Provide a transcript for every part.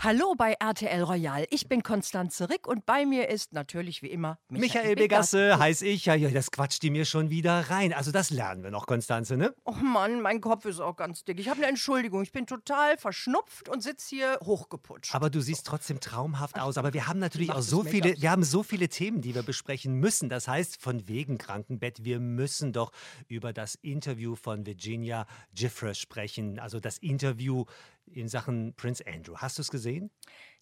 Hallo bei RTL Royal. Ich bin Konstanze Rick und bei mir ist natürlich wie immer Michael, Michael Begasse heiß ich. Ja, ja, das quatscht die mir schon wieder rein. Also das lernen wir noch, Konstanze, ne? Oh Mann, mein Kopf ist auch ganz dick. Ich habe eine Entschuldigung. Ich bin total verschnupft und sitze hier hochgeputscht. Aber du siehst trotzdem traumhaft aus. Aber wir haben natürlich auch so viele, wir haben so viele Themen, die wir besprechen müssen. Das heißt, von wegen Krankenbett, wir müssen doch über das Interview von Virginia Gifford sprechen. Also das Interview in Sachen Prince Andrew. Hast du es gesehen?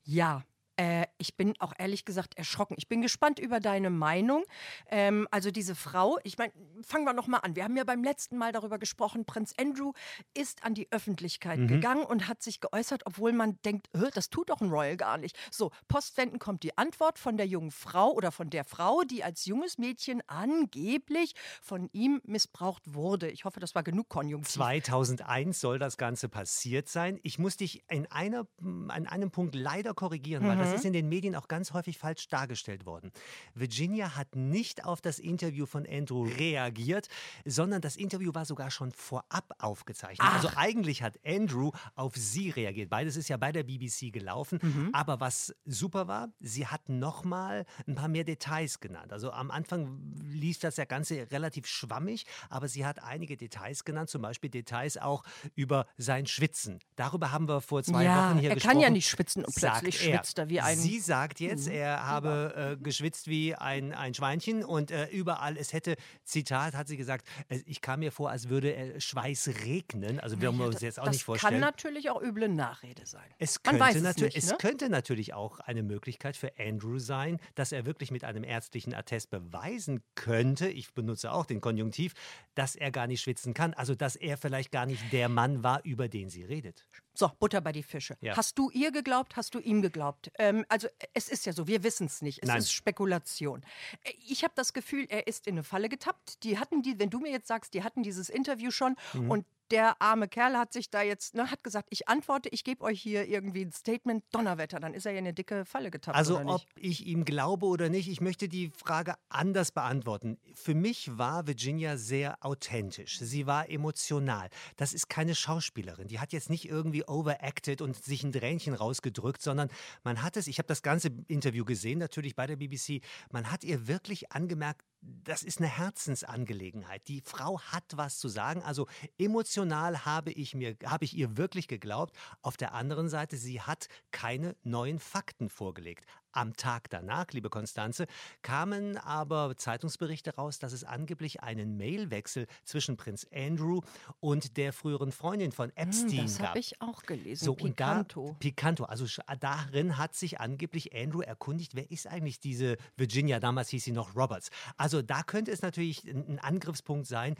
Ja. Äh, ich bin auch ehrlich gesagt erschrocken. Ich bin gespannt über deine Meinung. Ähm, also diese Frau, ich meine, fangen wir noch mal an. Wir haben ja beim letzten Mal darüber gesprochen. Prinz Andrew ist an die Öffentlichkeit Mhm. gegangen und hat sich geäußert, obwohl man denkt, "Hä, das tut doch ein Royal gar nicht. So, postwendend kommt die Antwort von der jungen Frau oder von der Frau, die als junges Mädchen angeblich von ihm missbraucht wurde. Ich hoffe, das war genug Konjunktiv. 2001 soll das Ganze passiert sein. Ich muss dich in einer, an einem Punkt leider korrigieren, weil das ist in den Medien auch ganz häufig falsch dargestellt worden. Virginia hat nicht auf das Interview von Andrew reagiert, sondern das Interview war sogar schon vorab aufgezeichnet. Also eigentlich hat Andrew auf sie reagiert. Beides ist ja bei der BBC gelaufen. Aber was super war, sie hat nochmal ein paar mehr Details genannt. Also am Anfang lief das ja Ganze relativ schwammig, aber sie hat einige Details genannt, zum Beispiel Details auch über sein Schwitzen. Darüber haben wir vor zwei Ja, Wochen hier er gesprochen. kann ja nicht schwitzen und plötzlich er. schwitzt er wie ein- Mhm. Sie sagt jetzt, er habe äh, geschwitzt wie ein, ein Schweinchen und äh, überall, es hätte, Zitat, hat sie gesagt, äh, ich kam mir vor, als würde äh, Schweiß regnen. Also wir wir uns jetzt auch das nicht vorstellen. kann natürlich auch üble Nachrede sein. Es Man könnte, weiß es nicht, es ne? könnte natürlich auch eine Möglichkeit für Andrew sein, dass er wirklich mit einem ärztlichen Attest beweisen könnte, ich benutze auch den Konjunktiv, dass er gar nicht schwitzen kann. Also, dass er vielleicht gar nicht der Mann war, über den sie redet. So, Butter bei die Fische. Ja. Hast du ihr geglaubt? Hast du ihm geglaubt? Ähm, also es ist ja so, wir wissen es nicht. Es Nein. ist Spekulation. Äh, Ich habe das Gefühl, er ist in eine Falle getappt. Die hatten die, wenn du mir jetzt sagst, die hatten dieses Interview schon Mhm. und der arme Kerl hat sich da jetzt, ne, hat gesagt, ich antworte, ich gebe euch hier irgendwie ein Statement, Donnerwetter, dann ist er ja in eine dicke Falle getappt. Also, ob ich ihm glaube oder nicht, ich möchte die Frage anders beantworten. Für mich war Virginia sehr authentisch. Sie war emotional. Das ist keine Schauspielerin. Die hat jetzt nicht irgendwie overacted und sich ein Tränchen rausgedrückt, sondern man hat es, ich habe das ganze Interview gesehen, natürlich bei der BBC, man hat ihr wirklich angemerkt, das ist eine Herzensangelegenheit. Die Frau hat was zu sagen. Also emotional habe ich mir, habe ich ihr wirklich geglaubt. Auf der anderen Seite, sie hat keine neuen Fakten vorgelegt. Am Tag danach, liebe Konstanze, kamen aber Zeitungsberichte raus, dass es angeblich einen Mailwechsel zwischen Prinz Andrew und der früheren Freundin von Epstein Hm, das gab. habe ich auch gelesen. So, Picanto. und da, Picanto. Also sch- darin hat sich angeblich Andrew erkundigt, wer ist eigentlich diese Virginia, damals hieß sie noch Roberts. Also da könnte es natürlich ein Angriffspunkt sein,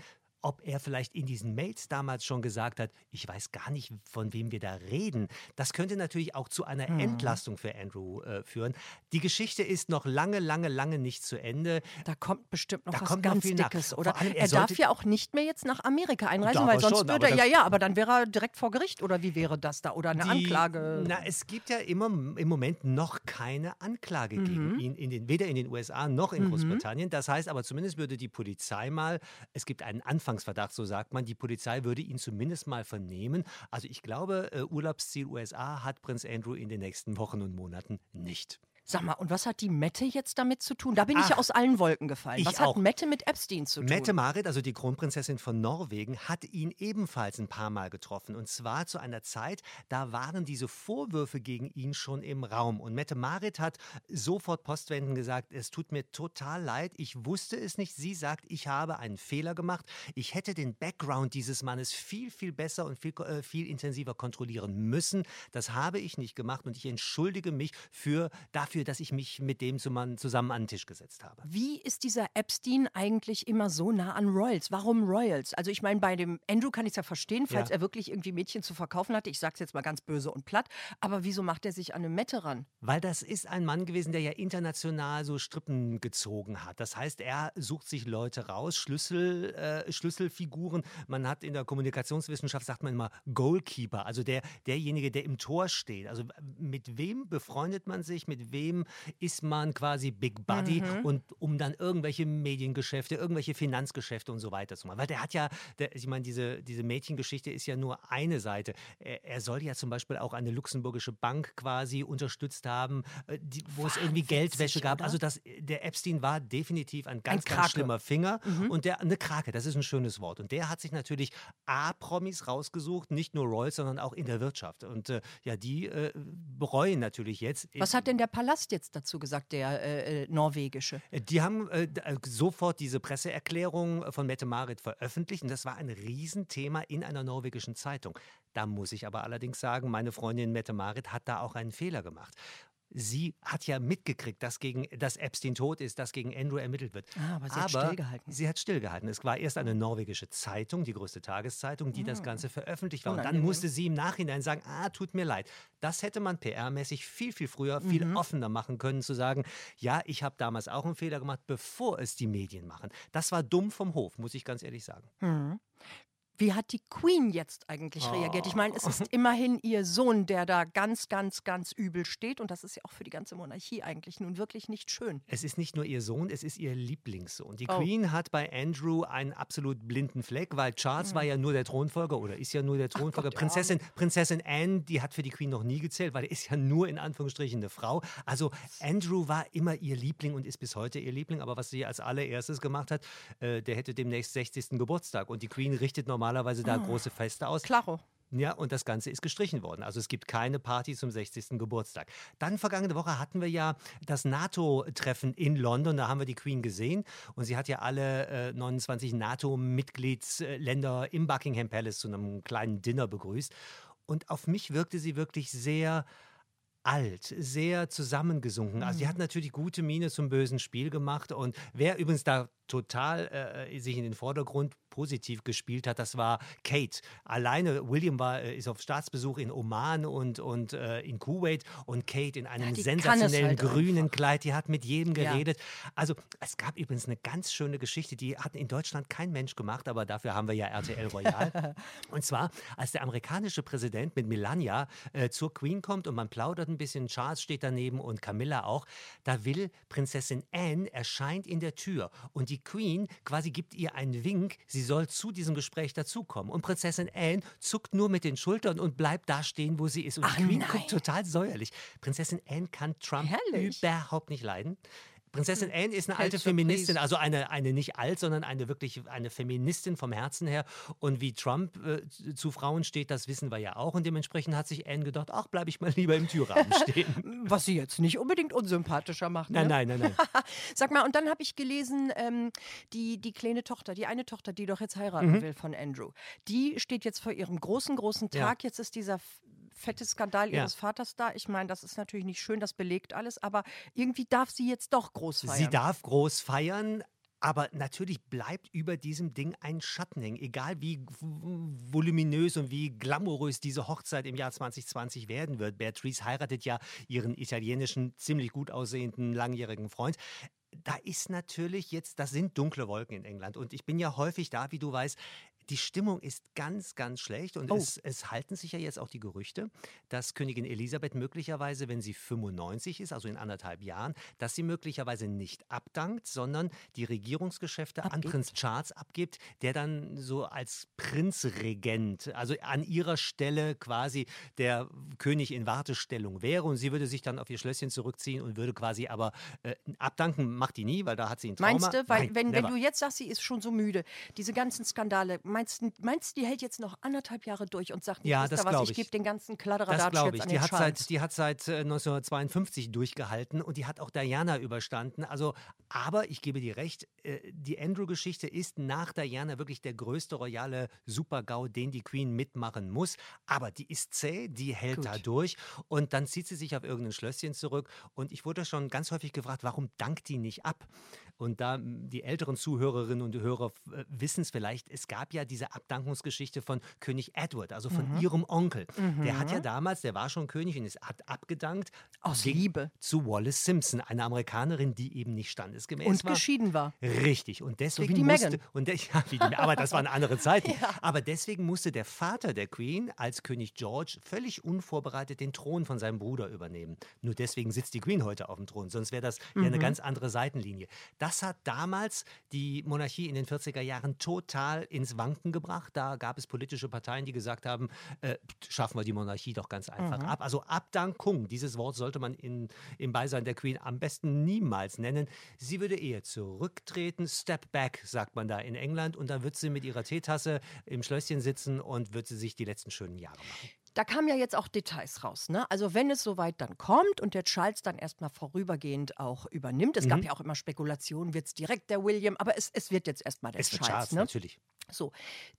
ob er vielleicht in diesen Mails damals schon gesagt hat, ich weiß gar nicht, von wem wir da reden. Das könnte natürlich auch zu einer Hm. Entlastung für Andrew äh, führen. Die Geschichte ist noch lange, lange, lange nicht zu Ende. Da kommt bestimmt noch Da was noch ganz nach. Dickes, oder? allem, er er darf ja auch nicht mehr jetzt nach Amerika einreisen, weil sonst schon, würde er, ja, ja, aber dann wäre er direkt vor Gericht, oder wie wäre das da? Oder eine Die- Anklage? Na, es gibt ja immer im Moment noch keine Anklage Mhm. gegen ihn, in den, weder in den USA noch in Großbritannien. Das heißt aber zumindest würde die Polizei mal, es gibt einen Anfangsverdacht, so sagt man, die Polizei würde ihn zumindest mal vernehmen. Also ich glaube, äh, Urlaubsziel USA hat Prinz Andrew in den nächsten Wochen und Monaten nicht. Sag mal, und was hat die Mette jetzt damit zu tun? Da bin ich Ach, ja aus allen Wolken gefallen. ich Was auch. hat Mette mit Epstein zu tun? Mette Marit, also die Kronprinzessin von Norwegen, hat ihn ebenfalls ein paar Mal getroffen. Und zwar zu einer Zeit, da waren diese Vorwürfe gegen ihn schon im Raum. Und Mette Marit hat sofort postwendend gesagt, es tut mir total leid, ich wusste es nicht. Sie sagt, ich habe einen Fehler gemacht. Ich hätte den Background dieses Mannes viel, viel besser und viel, äh, viel intensiver kontrollieren müssen. Das habe ich nicht gemacht und ich entschuldige mich für, dafür, dafür, dass ich mich mit dem zusammen an den Tisch gesetzt habe. Wie ist dieser Epstein eigentlich immer so nah an Royals? Warum Royals? Also ich meine, bei dem Andrew kann ich es ja verstehen, falls ja. er wirklich irgendwie Mädchen zu verkaufen hatte. Ich sage es jetzt mal ganz böse und platt. Aber wieso macht er sich an eine Mette ran? Weil das ist ein Mann gewesen, der ja international so Strippen gezogen hat. Das heißt, er sucht sich Leute raus, Schlüssel, äh, Schlüsselfiguren. Man hat in der Kommunikationswissenschaft, sagt man immer Goalkeeper, also der, derjenige, der im Tor steht. Also mit wem befreundet man sich, mit wem ist man quasi Big Buddy mhm. und um dann irgendwelche Mediengeschäfte, irgendwelche Finanzgeschäfte und so weiter zu machen. Weil der hat ja, der, ich meine, diese, diese Mädchengeschichte ist ja nur eine Seite. Er, er, soll ja zum Beispiel auch eine luxemburgische Bank quasi unterstützt haben, äh, die, wo Wahnsinn, es irgendwie Geldwäsche gab. Oder? Also das, der Epstein war definitiv ein ganz, ein ganz schlimmer Finger mhm. und der eine Krake, das ist ein schönes Wort. Und der hat sich natürlich A-Promis rausgesucht, nicht nur Royals, sondern auch in der Wirtschaft. Und äh, ja, die äh, bereuen natürlich jetzt. Was hat denn der Palast jetzt dazu gesagt, der äh, äh norwegische? Äh, die haben äh, sofort diese Presseerklärung von Mette Marit veröffentlicht und das war ein Riesenthema in einer norwegischen Zeitung. Da muss ich aber allerdings sagen, meine Freundin Mette Marit hat da auch einen Fehler gemacht sie hat ja mitgekriegt, dass, gegen, dass Epstein tot ist, dass gegen Andrew ermittelt wird. Ah, aber sie aber hat stillgehalten. Sie hat stillgehalten. Es war erst eine norwegische Zeitung, die größte Tageszeitung, die ah. das Ganze veröffentlicht war. Und dann musste sie im Nachhinein sagen, ah, tut mir leid. Das hätte man PR-mäßig viel, viel früher, viel mhm. offener machen können, zu sagen, ja, ich habe damals auch einen Fehler gemacht, bevor es die Medien machen. Das war dumm vom Hof, muss ich ganz ehrlich sagen. Mhm. Wie hat die Queen jetzt eigentlich oh. reagiert? Ich meine, es ist immerhin ihr Sohn, der da ganz, ganz, ganz übel steht. Und das ist ja auch für die ganze Monarchie eigentlich nun wirklich nicht schön. Es ist nicht nur ihr Sohn, es ist ihr Lieblingssohn. Die oh. Queen hat bei Andrew einen absolut blinden Fleck, weil Charles mhm. war ja nur der Thronfolger oder ist ja nur der Thronfolger. Gott, Prinzessin, Prinzessin Anne, die hat für die Queen noch nie gezählt, weil er ist ja nur in Anführungsstrichen eine Frau. Also Andrew war immer ihr Liebling und ist bis heute ihr Liebling. Aber was sie als allererstes gemacht hat, äh, der hätte demnächst 60. Geburtstag. Und die Queen richtet normal normalerweise da oh. große Feste aus. Klaro. Ja, und das Ganze ist gestrichen worden. Also es gibt keine Party zum 60. Geburtstag. Dann vergangene Woche hatten wir ja das NATO-Treffen in London. Da haben wir die Queen gesehen. Und sie hat ja alle äh, 29 NATO-Mitgliedsländer im Buckingham Palace zu einem kleinen Dinner begrüßt. Und auf mich wirkte sie wirklich sehr alt, sehr zusammengesunken. Also, sie hat mhm. natürlich gute Miene zum bösen Spiel gemacht. Und wer übrigens da total äh, sich in den Vordergrund positiv gespielt hat, das war Kate. Alleine, William war, äh, ist auf Staatsbesuch in Oman und, und äh, in Kuwait und Kate in einem ja, sensationellen halt grünen einfach. Kleid, die hat mit jedem geredet. Ja. Also es gab übrigens eine ganz schöne Geschichte, die hat in Deutschland kein Mensch gemacht, aber dafür haben wir ja RTL Royal. und zwar, als der amerikanische Präsident mit Melania äh, zur Queen kommt und man plaudert ein bisschen, Charles steht daneben und Camilla auch, da will Prinzessin Anne erscheint in der Tür und die Queen quasi gibt ihr einen Wink, sie soll zu diesem Gespräch dazukommen. Und Prinzessin Anne zuckt nur mit den Schultern und bleibt da stehen, wo sie ist. Und Ach, Queen nein. guckt total säuerlich. Prinzessin Anne kann Trump Herrlich. überhaupt nicht leiden. Prinzessin Anne ist eine alte Feministin, also eine, eine nicht alt, sondern eine wirklich eine Feministin vom Herzen her. Und wie Trump äh, zu Frauen steht, das wissen wir ja auch. Und dementsprechend hat sich Anne gedacht, ach, bleibe ich mal lieber im Türrahmen stehen. Was sie jetzt nicht unbedingt unsympathischer macht. Nein, ne? nein, nein, nein. Sag mal, und dann habe ich gelesen, ähm, die, die kleine Tochter, die eine Tochter, die doch jetzt heiraten mhm. will von Andrew, die steht jetzt vor ihrem großen, großen Tag. Ja. Jetzt ist dieser fette Skandal ja. ihres Vaters da. Ich meine, das ist natürlich nicht schön, das belegt alles, aber irgendwie darf sie jetzt doch groß feiern. Sie darf groß feiern, aber natürlich bleibt über diesem Ding ein Schatten hängen, egal wie voluminös und wie glamourös diese Hochzeit im Jahr 2020 werden wird. Beatrice heiratet ja ihren italienischen, ziemlich gut aussehenden, langjährigen Freund da ist natürlich jetzt, das sind dunkle Wolken in England. Und ich bin ja häufig da, wie du weißt, die Stimmung ist ganz, ganz schlecht und oh. es, es, halten sich ja jetzt auch die Gerüchte, dass Königin Elisabeth möglicherweise, wenn sie 95 ist, also in anderthalb Jahren, dass sie möglicherweise nicht abdankt, sondern die Regierungsgeschäfte abgibt. an Prinz Charles abgibt, der dann so als Prinzregent, also an ihrer Stelle quasi der König in Wartestellung wäre und sie würde sich dann auf ihr Schlösschen zurückziehen und würde quasi aber äh, abdanken, macht die nie, weil da hat sie ein Trauma. Meinst du, weil Nein, wenn, wenn du jetzt sagst, sie ist schon so müde, diese ganzen Skandale, meinst du, meinst, die hält jetzt noch anderthalb Jahre durch und sagt, ja, das was, ich, ich gebe den ganzen Kladderadatsch das ich. an die hat seit, Die hat seit 1952 äh, durchgehalten und die hat auch Diana überstanden. Also Aber ich gebe dir recht, äh, die Andrew-Geschichte ist nach Diana wirklich der größte royale Super-GAU, den die Queen mitmachen muss. Aber die ist zäh, die hält Gut. da durch und dann zieht sie sich auf irgendein Schlösschen zurück. Und ich wurde schon ganz häufig gefragt, warum dankt die nicht ab? Und da m, die älteren Zuhörerinnen und Hörer äh, wissen es vielleicht, es gab ja diese Abdankungsgeschichte von König Edward, also von Mhm. ihrem Onkel. Der hat ja damals, der war schon König und ist, abgedankt. Aus Liebe. Zu Wallace Simpson, einer Amerikanerin, die eben nicht standesgemäß Und war. geschieden war. Richtig. Und deswegen die musste. Meghan. Und der, ja, die, aber das waren andere Zeiten. Aber deswegen musste der Vater der Queen als König George völlig unvorbereitet den Thron von seinem Bruder übernehmen. Nur deswegen sitzt die Queen heute auf dem Thron. Sonst wäre das ja Mhm. eine ganz andere Seitenlinie. Das hat damals die Monarchie in den 40er Jahren total ins Wanken gebracht. Da gab es politische Parteien, die gesagt haben, äh, schaffen wir die Monarchie doch ganz einfach Mhm. ab. Also Abdankung, dieses Wort sollte man in, im Beisein der Queen am besten niemals nennen. Sie würde eher zurücktreten, step back, sagt man da in England, und dann wird sie mit ihrer Teetasse im Schlösschen sitzen und wird sie sich die letzten schönen Jahre machen. Da kamen ja jetzt auch Details raus. Ne? Also wenn es soweit dann kommt und der Charles dann erstmal vorübergehend auch übernimmt. Es gab Mhm. ja auch immer Spekulationen, wird es direkt der William, aber es, es wird jetzt erstmal der Es wird Charles. Charles, ne? natürlich. So,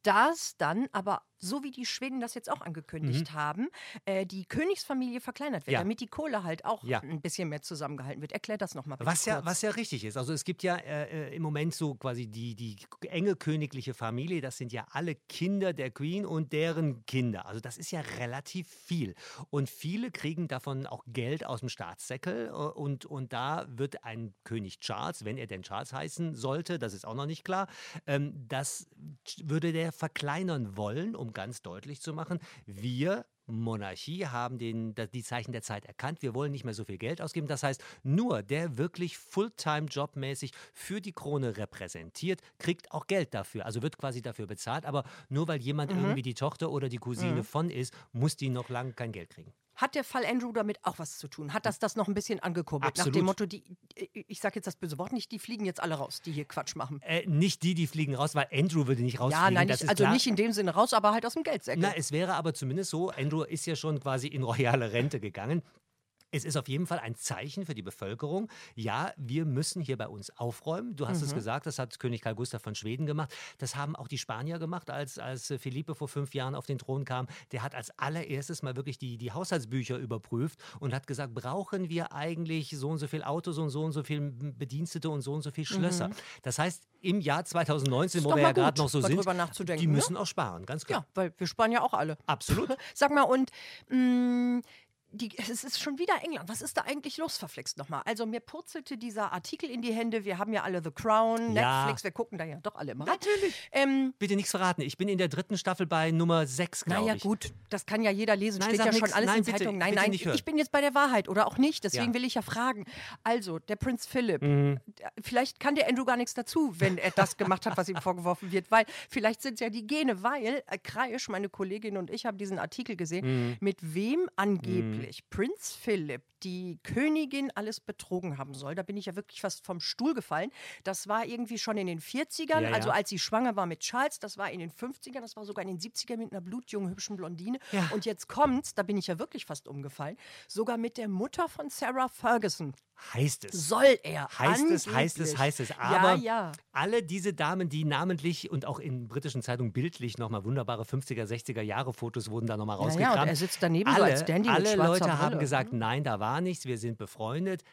das dann aber, so wie die Schweden das jetzt auch angekündigt haben, äh, die Königsfamilie verkleinert wird, Mhm. Ja. damit die Kohle halt auch Ja. ein bisschen mehr zusammengehalten wird. Erklär das nochmal bitte Was ja, kurz. was ja richtig ist. Also es gibt ja äh, äh, im Moment so quasi die, die enge königliche Familie, das sind ja alle Kinder der Queen und deren Kinder. Also das ist ja relativ viel. Und viele kriegen davon auch Geld aus dem Staatssäckel. äh, Und, und da wird ein König Charles, wenn er denn Charles heißen sollte, das ist auch noch nicht klar, ähm, das würde der verkleinern wollen, um ganz deutlich zu machen, wir Monarchie haben den, die Zeichen der Zeit erkannt. Wir wollen nicht mehr so viel Geld ausgeben. Das heißt, nur der wirklich Fulltime-Jobmäßig für die Krone repräsentiert, kriegt auch Geld dafür. Also wird quasi dafür bezahlt. Aber nur weil jemand Mhm. irgendwie die Tochter oder die Cousine von ist, muss die noch lange kein Geld kriegen. Hat der Fall Andrew damit auch was zu tun? Hat das das noch ein bisschen angekurbelt? Nach Absolut. dem Motto, die, ich sage jetzt das böse Wort nicht, die fliegen jetzt alle raus, die hier Quatsch machen. Äh, nicht die, die fliegen raus, weil Andrew würde nicht rausfliegen. Ja, nein, das nicht, ist also klar. nicht in dem Sinne raus, aber halt aus dem Geldsäckel. Na, es wäre aber zumindest so, Andrew ist ja schon quasi in royale Rente gegangen. Es ist auf jeden Fall ein Zeichen für die Bevölkerung. Ja, wir müssen hier bei uns aufräumen. Du hast es gesagt, das hat König Karl Gustav von Schweden gemacht. Das haben auch die Spanier gemacht, als, als Felipe vor fünf Jahren auf den Thron kam. Der hat als allererstes mal wirklich die, die Haushaltsbücher überprüft und hat gesagt, brauchen wir eigentlich so und so viel Autos und so und so viel Bedienstete und so und so viel Schlösser. Das heißt, im Jahr 2019, Ist wo wir ja gerade noch so sind, die ne? müssen auch sparen, ganz klar. Ja, weil wir sparen ja auch alle. Absolut. Sag mal, und mh, die, es ist schon wieder England. Was ist da eigentlich los, verflixt nochmal? Also mir purzelte dieser Artikel in die Hände. Wir haben ja alle The Crown, Ja. Netflix, wir gucken da ja doch alle immer. Natürlich. Ähm, Bitte nichts verraten. Ich bin in der dritten Staffel bei Nummer 6, glaube naja, ich. gut, das kann ja jeder lesen. Nein, Steht ja schon nix. alles Nein, in bitte, Zeitungen. Nein, nein, hören. ich bin jetzt bei der Wahrheit oder auch nicht. Deswegen Ja. Mhm. will ich ja fragen. Also, der Prinz Philipp, der- vielleicht kann der Andrew gar nichts dazu, wenn er das gemacht hat, was ihm vorgeworfen wird. Weil vielleicht sind es ja die Gene, weil äh, Kreisch, meine Kollegin und ich haben diesen Artikel gesehen, Mhm. mit wem angeblich Prinz Philipp die Königin alles betrogen haben soll. Da bin ich ja wirklich fast vom Stuhl gefallen. Das war irgendwie schon in den 40ern, Ja, ja. also als sie schwanger war mit Charles, das war in den 50ern, das war sogar in den 70ern mit einer blutjungen, hübschen Blondine. Ja. Und jetzt kommt's, da bin ich ja wirklich fast umgefallen, sogar mit der Mutter von Sarah Ferguson Heißt es. soll er. Heißt es, heißt es, angeblich. heißt es. Aber ja, ja. alle diese Damen, die namentlich und auch in britischen Zeitungen bildlich nochmal wunderbare 50er, 60er Jahre Fotos wurden da nochmal Ja, ja, rausgekramt. und er sitzt daneben so alle, als Dandy alle Leute haben Brille. Mhm. gesagt, nein, da war nichts, wir sind befreundet.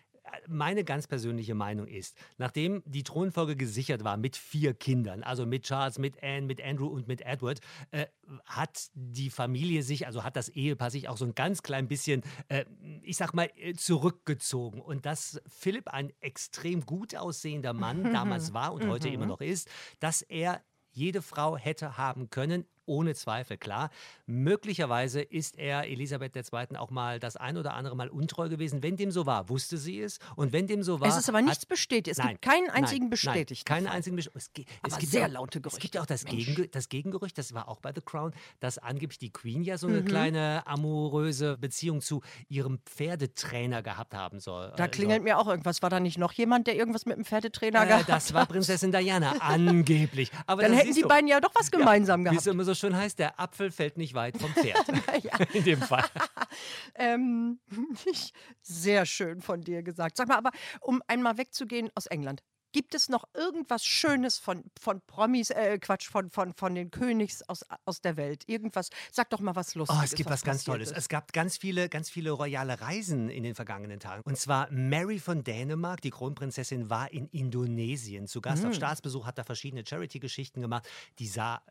Meine ganz persönliche Meinung ist, nachdem die Thronfolge gesichert war mit vier Kindern, also mit Charles, mit Anne, mit Andrew und mit Edward, äh, hat die Familie sich, also hat das Ehepaar sich auch so ein ganz klein bisschen, äh, ich sag mal, äh, zurückgezogen. Und dass Philipp ein extrem gut aussehender Mann damals war und heute immer noch ist, dass er jede Frau hätte haben können, ohne Zweifel, klar. Möglicherweise ist er Elisabeth II. auch mal das ein oder andere Mal untreu gewesen. Wenn dem so war, wusste sie es. Und wenn dem so war. Es ist aber nichts hat- bestätigt. Es Nein, gibt keinen einzigen nein, bestätigten Keinen einzigen Bestätigten. Es, ge- es gibt sehr ja auch, laute Es Gerüchte. gibt ja auch das. Gegenge das Gegengerücht, das war auch bei The Crown, dass angeblich die Queen ja so Mhm. eine kleine amoröse Beziehung zu ihrem Pferdetrainer gehabt haben soll. Da äh, klingelt soll. mir auch irgendwas. War da nicht noch jemand, der irgendwas mit dem Pferdetrainer Äh, gehabt das war Prinzessin Diana, angeblich. Aber Dann hätten die du. beiden ja doch was gemeinsam Wie es gehabt. immer so so schön heißt, der Apfel fällt nicht weit vom Pferd. In dem Fall. ähm, sehr schön von dir gesagt. Sag mal, aber um einmal wegzugehen aus England. Gibt es noch irgendwas Schönes von, von Promis, äh, Quatsch, von, von, von den Königs aus, aus der Welt? Irgendwas, sag doch mal was Lustiges. Oh, es gibt was, was ganz Tolles. Ist. Es gab ganz viele, ganz viele royale Reisen in den vergangenen Tagen. Und zwar Mary von Dänemark, die Kronprinzessin, war in Indonesien zu Gast. Mhm. Auf hm. Staatsbesuch hat da verschiedene Charity-Geschichten gemacht. Die sah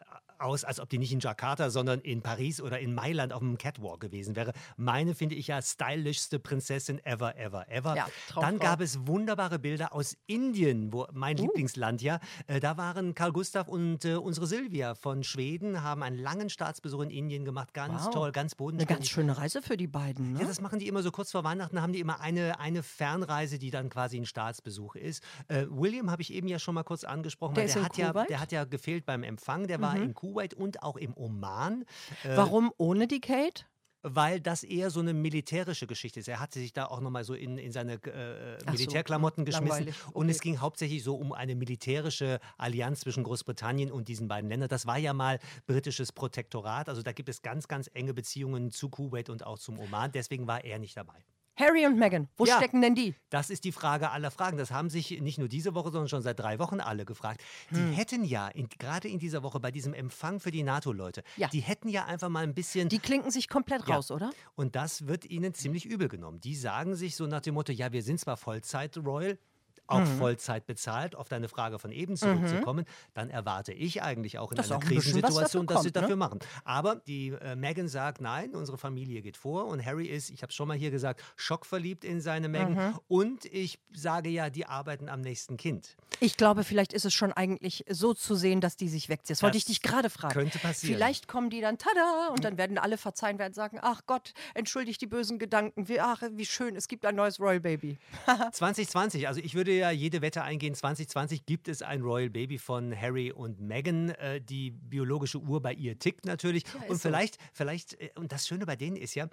aus, als ob die nicht in Jakarta, sondern in Paris oder in Mailand auf dem Catwalk gewesen wäre. Meine finde ich ja stylischste Prinzessin ever, ever, ever. Ja, Dann gab es wunderbare Bilder aus Indien, wo mein uh. Lieblingsland ja. Äh, da waren Karl Gustav und äh, unsere Silvia von Schweden, haben einen langen Staatsbesuch in Indien gemacht. Ganz wow. toll, ganz bodenständig. Eine ganz schöne Reise für die beiden. Ne? Ja, das machen die immer so kurz vor Weihnachten, haben die immer eine, eine Fernreise, die dann quasi ein Staatsbesuch ist. Äh, William habe ich eben ja schon mal kurz angesprochen, der, der hat, ja, der hat ja gefehlt beim Empfang. Der mhm. war in Kuwait und auch im Oman. Äh, Warum ohne die Kate? weil das eher so eine militärische Geschichte ist. Er hatte sich da auch nochmal so in, in seine äh, Militärklamotten so, geschmissen. Okay. Und es ging hauptsächlich so um eine militärische Allianz zwischen Großbritannien und diesen beiden Ländern. Das war ja mal britisches Protektorat. Also da gibt es ganz, ganz enge Beziehungen zu Kuwait und auch zum Oman. Deswegen war er nicht dabei. Harry und Meghan, wo ja, stecken denn die? Das ist die Frage aller Fragen. Das haben sich nicht nur diese Woche, sondern schon seit drei Wochen alle gefragt. Die hm. hätten ja, in, gerade in dieser Woche bei diesem Empfang für die NATO-Leute, ja. die hätten ja einfach mal ein bisschen. Die klinken sich komplett ja. raus, oder? Und das wird ihnen ziemlich übel genommen. Die sagen sich so nach dem Motto: Ja, wir sind zwar Vollzeit-Royal, auch mhm. Vollzeit bezahlt, auf deine Frage von eben zurückzukommen, mhm. dann erwarte ich eigentlich auch in das einer auch Krisensituation, dass sie dafür ne? machen. Aber die äh, Meghan sagt, nein, unsere Familie geht vor und Harry ist, ich habe es schon mal hier gesagt, schockverliebt in seine Meghan mhm. und ich sage ja, die arbeiten am nächsten Kind. Ich glaube, vielleicht ist es schon eigentlich so zu sehen, dass die sich wegzieht. Das, das wollte ich dich gerade fragen. Könnte passieren. Vielleicht kommen die dann, tada, und dann werden alle verzeihen, werden sagen, ach Gott, entschuldigt die bösen Gedanken, wie, ach, wie schön, es gibt ein neues Royal Baby. 2020, also ich würde ja jede Wette eingehen. 2020 gibt es ein Royal Baby von Harry und Meghan. Äh, die biologische Uhr bei ihr tickt natürlich. Ja, und vielleicht, so. vielleicht, äh, und das Schöne bei denen ist ja,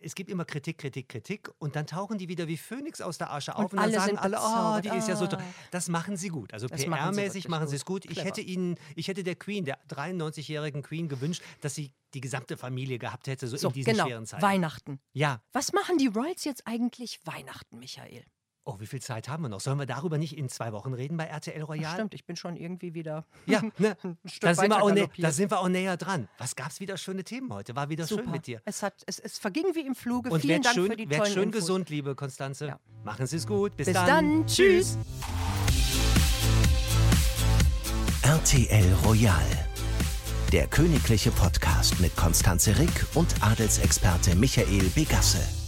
es gibt immer Kritik, Kritik, Kritik. Und dann tauchen die wieder wie Phönix aus der Asche auf. Und, und dann sagen alle, oh, die ist ja so toll. Ah. Das machen sie gut. Also PR-mäßig machen sie es gut. Ich hätte ihnen, ich hätte der Queen, der 93-jährigen Queen gewünscht, dass sie die gesamte Familie gehabt hätte, so, so in diesen genau. schweren Zeiten. Weihnachten. Ja. Was machen die Royals jetzt eigentlich Weihnachten, Michael? Oh, wie viel Zeit haben wir noch? Sollen wir darüber nicht in zwei Wochen reden bei RTL Royal? Stimmt, ich bin schon irgendwie wieder. Ja, ne? da, sind wir auch ne, da sind wir auch näher dran. Was gab es wieder schöne Themen heute? War wieder Super. schön mit dir. Es, hat, es, es verging wie im Fluge. Und Vielen Dank schön, für die werd tollen schön Infos. gesund, liebe Konstanze. Ja. Machen Sie es gut. Bis, Bis dann. dann. Tschüss. RTL Royal. Der königliche Podcast mit Konstanze Rick und Adelsexperte Michael Begasse.